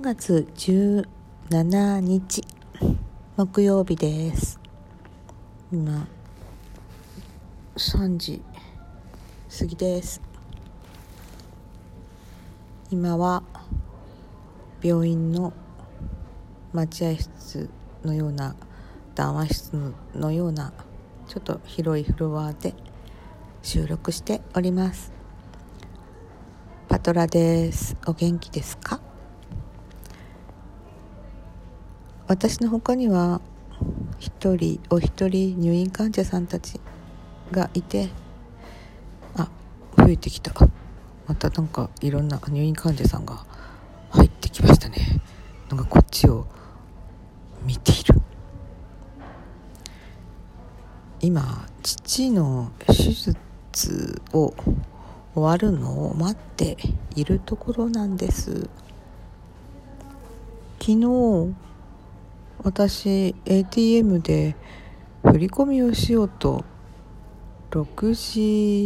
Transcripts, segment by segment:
3月17日木曜日です。今3時過ぎです。今は病院の待合室のような談話室のようなちょっと広いフロアで収録しております。パトラです。お元気ですか？私の他には一人お一人入院患者さんたちがいてあ増えてきた。またなんかいろんな入院患者さんが入ってきましたね。なんかこっちを見ている。今父の手術を終わるのを待っているところなんです。昨日私 ATM で振り込みをしようと6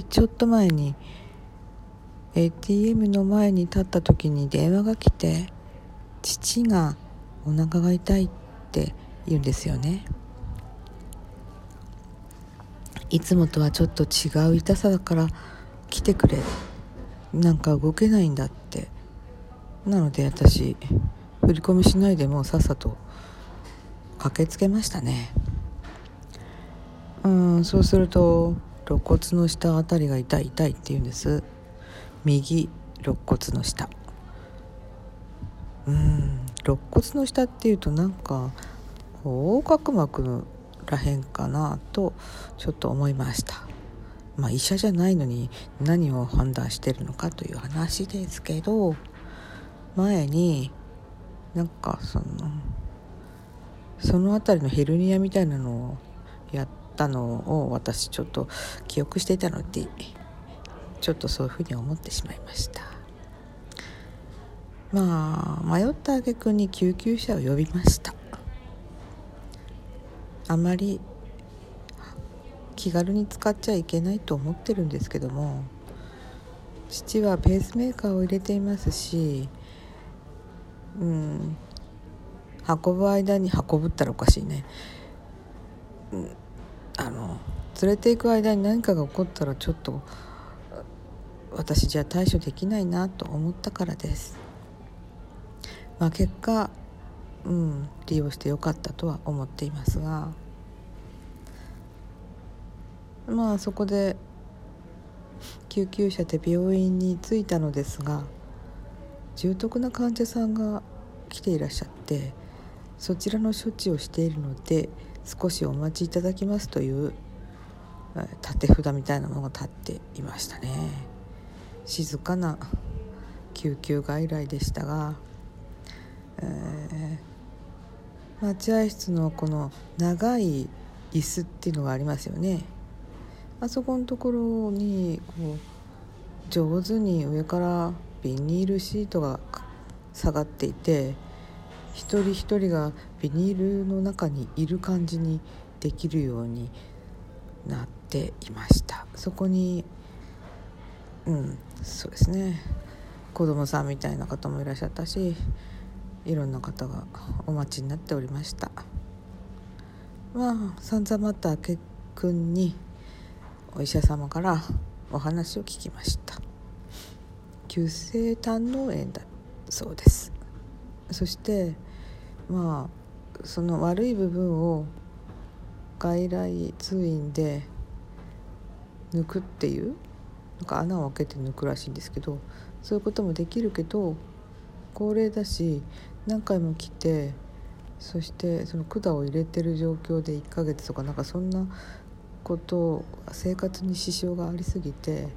時ちょっと前に ATM の前に立った時に電話が来て父がお腹が痛いって言うんですよねいつもとはちょっと違う痛さだから来てくれ。なんか動けないんだって。なので私振り込みしないでもうさっさと駆けつけましたね。うんそうすると肋骨の下あたりが痛い痛いって言うんです。右肋骨の下。うん肋骨の下っていうとなんか横隔膜らへんかなとちょっと思いました。まあ医者じゃないのに何を判断してるのかという話ですけど前になんかそのその辺りのヘルニアみたいなのをやったのを私ちょっと記憶していたのでちょっとそういうふうに思ってしまいました。まあ迷った挙句に救急車を呼びました。あまり気軽に使っちゃいけないと思ってるんですけども父はペースメーカーを入れていますしうん運ぶ間に運ぶったらおかしいね、うん、あの連れていく間に何かが起こったらちょっと私じゃ対処できないなと思ったからです。まあ、結果、うん、利用してよかったとは思っていますが。まあそこで救急車で病院に着いたのですが重篤な患者さんが来ていらっしゃってそちらの処置をしているので少しお待ちいただきますという立て札みたいなものが立っていましたね。静かな救急外来でしたが、えー、待合室のこの長い椅子っていうのがありますよね。あそこのところにこう上手に上からビニールシートが下がっていて一人一人がビニールの中にいる感じにできるようになっていました。そこにうんそうですね。子供さんみたいな方もいらっしゃったしいろんな方がお待ちになっておりました。まあ散々また結君にお医者様からお話を聞きました。急性胆の炎だそうです。そしてまあその悪い部分を外来通院で抜くっていうなんか穴を開けて抜くらしいんですけどそういうこともできるけど高齢だし何回も来てそしてその管を入れてる状況で1ヶ月とかなんかそんなこと生活に支障がありすぎて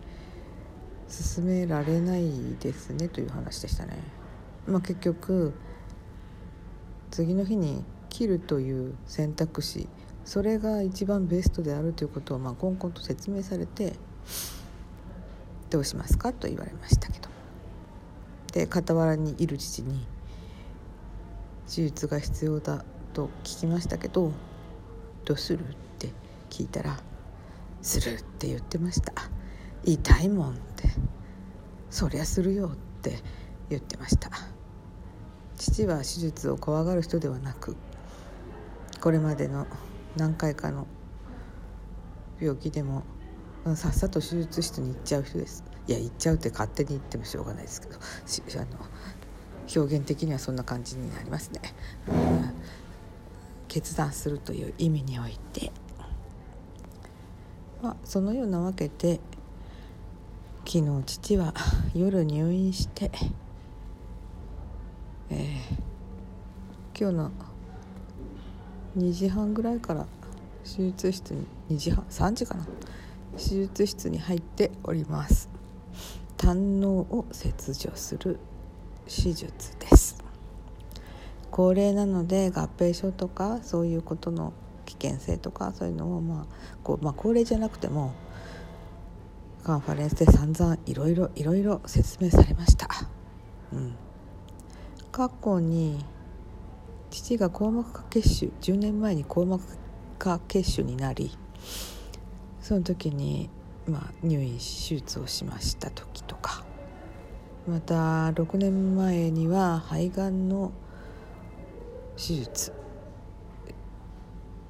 進められないですねという話でしたね。まあ、結局次の日に切るという選択肢それが一番ベストであるということをまあコンコンと説明されてどうしますかと言われましたけど。で傍らにいる父に手術が必要だと聞きましたけどどうするって聞いたら「する」って言ってました「痛いもん」って「そりゃするよ」って言ってました。父は手術を怖がる人ではなくこれまでの何回かの病気でもさっさと手術室に行っちゃう人です。いや行っちゃうって勝手に言ってもしょうがないですけどあの表現的にはそんな感じになりますね、うん、決断するという意味において、まあ、そのようなわけで昨日父は夜入院して、えー、今日の2時半ぐらいから手術室に2時半3時かな。手術室に入っております。胆のを切除する手術です。高齢なので合併症とかそういうことの危険性とかそういうのをまあこう、まあ、高齢じゃなくてもカンファレンスで散々いろいろいろいろ説明されました、うん、過去に父が硬膜下血腫10年前に硬膜下血腫になりその時に、まあ、入院手術をしました時とか。また6年前には肺がんの手術。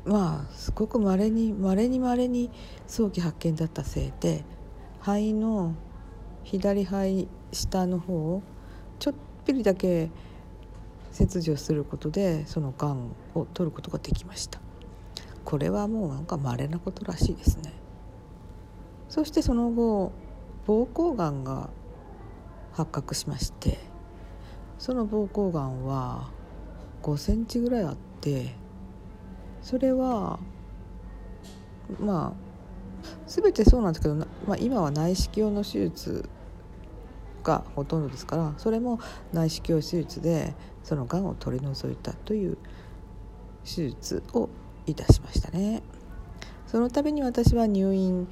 まあすごくまれにまれにまれに早期発見だったせいで肺の左肺下の方をちょっぴりだけ切除することでそのがんを取ることができました。これはもうなんか稀なことらしいですね。そしてその後膀胱がんが発覚しましてその膀胱がんは5センチぐらいあってそれはまあ全てそうなんですけど、まあ、今は内視鏡の手術がほとんどですからそれも内視鏡手術でそのがんを取り除いたという手術をいたしましたね。その度に私は入院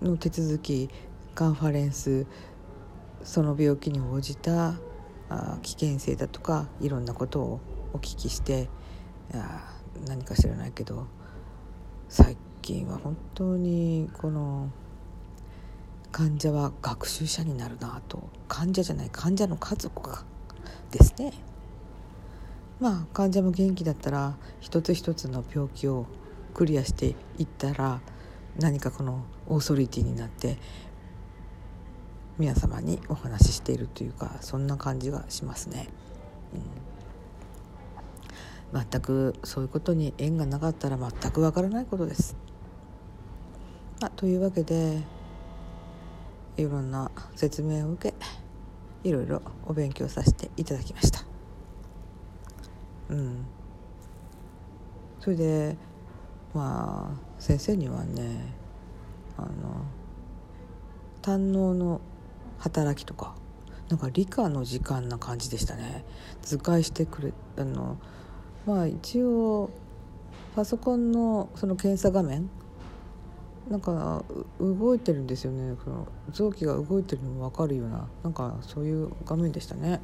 の手続きカンファレンスその病気に応じた危険性だとかいろんなことをお聞きしてあ何か知らないけど最近は本当にこの患者は学習者になるなと患者じゃない患者の家族がですねまあ患者も元気だったら一つ一つの病気をクリアしていったら何かこのオーソリティになって皆様にお話ししているというかそんな感じがしますね。うん、全くそういうことに縁がなかったら全くわからないことです。あというわけでいろんな説明を受けいろいろお勉強させていただきました。うん。それでまあ先生にはねあの胆のの働きとかなんか理科の時間な感じでしたね。図解してくれあのまあ一応パソコンのその検査画面なんか動いてるんですよね。その臓器が動いてるのも分かるようななんかそういう画面でしたね。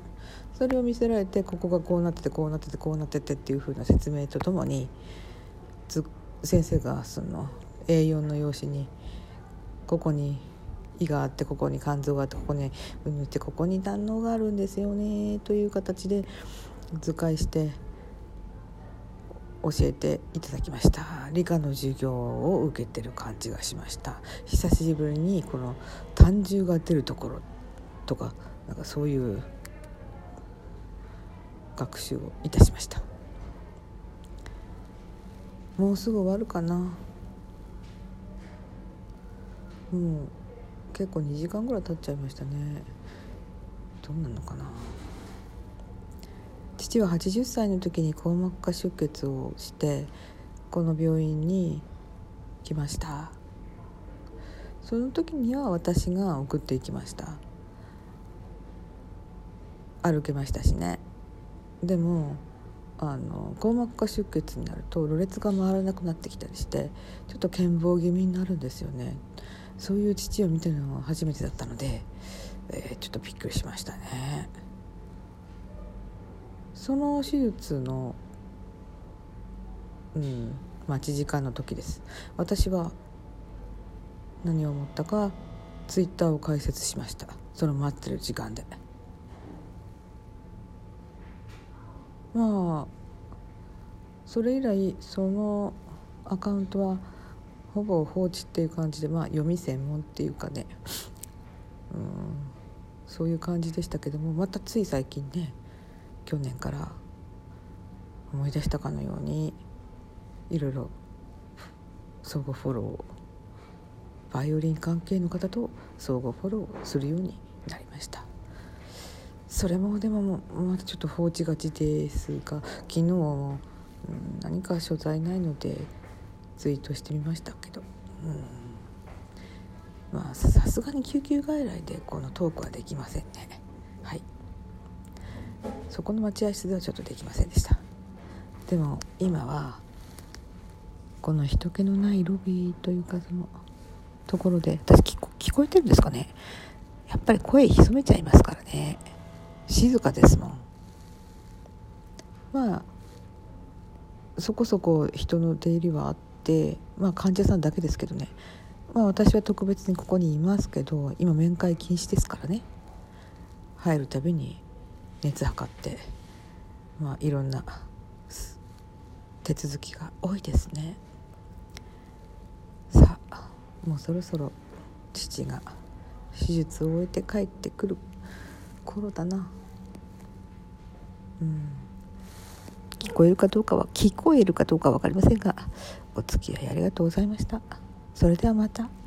それを見せられてここがこうなっててこうなっててこうなっててっていう風な説明とともに先生がその A4 の用紙にここに胃があってここに肝臓があってここにうぬってここに胆のがあるんですよねという形で図解して教えていただきました。理科の授業を受けてる感じがしました。久しぶりにこの単重が出るところとかなんかそういう学習をいたしました。もうすぐ終わるかな。もう結構2時間ぐらい経っちゃいましたね。どうなのかな。父は80歳の時に硬膜下出血をしてこの病院に来ました。その時には私が送っていきました。歩けましたしね。でもあの硬膜下出血になるとろれつが回らなくなってきたりしてちょっと健忘気味になるんですよね。そういう父を見てるのは初めてだったので、えー、ちょっとびっくりしましたね。その手術のうん待ち時間の時です。私は何を思ったかツイッターを開設しました。その待ってる時間で。まあそれ以来そのアカウントはほぼ放置っていう感じでまあ読み専門っていうかね。うんそういう感じでしたけどもまたつい最近ね去年から思い出したかのようにいろいろ相互フォローバイオリン関係の方と相互フォローするようになりました。それもでもまだちょっと放置がちですが昨日何か所在ないのでツイートしてみましたけど、うん、まあさすがに救急外来でこのトークはできませんね。そこの待合室ではちょっとできませんでした。でも今はこの人気のないロビーというかそのところで私聞こ聞こえてるんですかね。やっぱり声潜めちゃいますからね。静かですもん。まあそこそこ人の出入りはあってまあ患者さんだけですけどね。まあ私は特別にここにいますけど今面会禁止ですからね。入るたびに熱測ってまあいろんな手続きが多いですね。さあもうそろそろ父が手術を終えて帰ってくる頃だな。うん。聞こえるかどうかは聞こえるかどうか分かりませんがお付き合いありがとうございました。それではまた。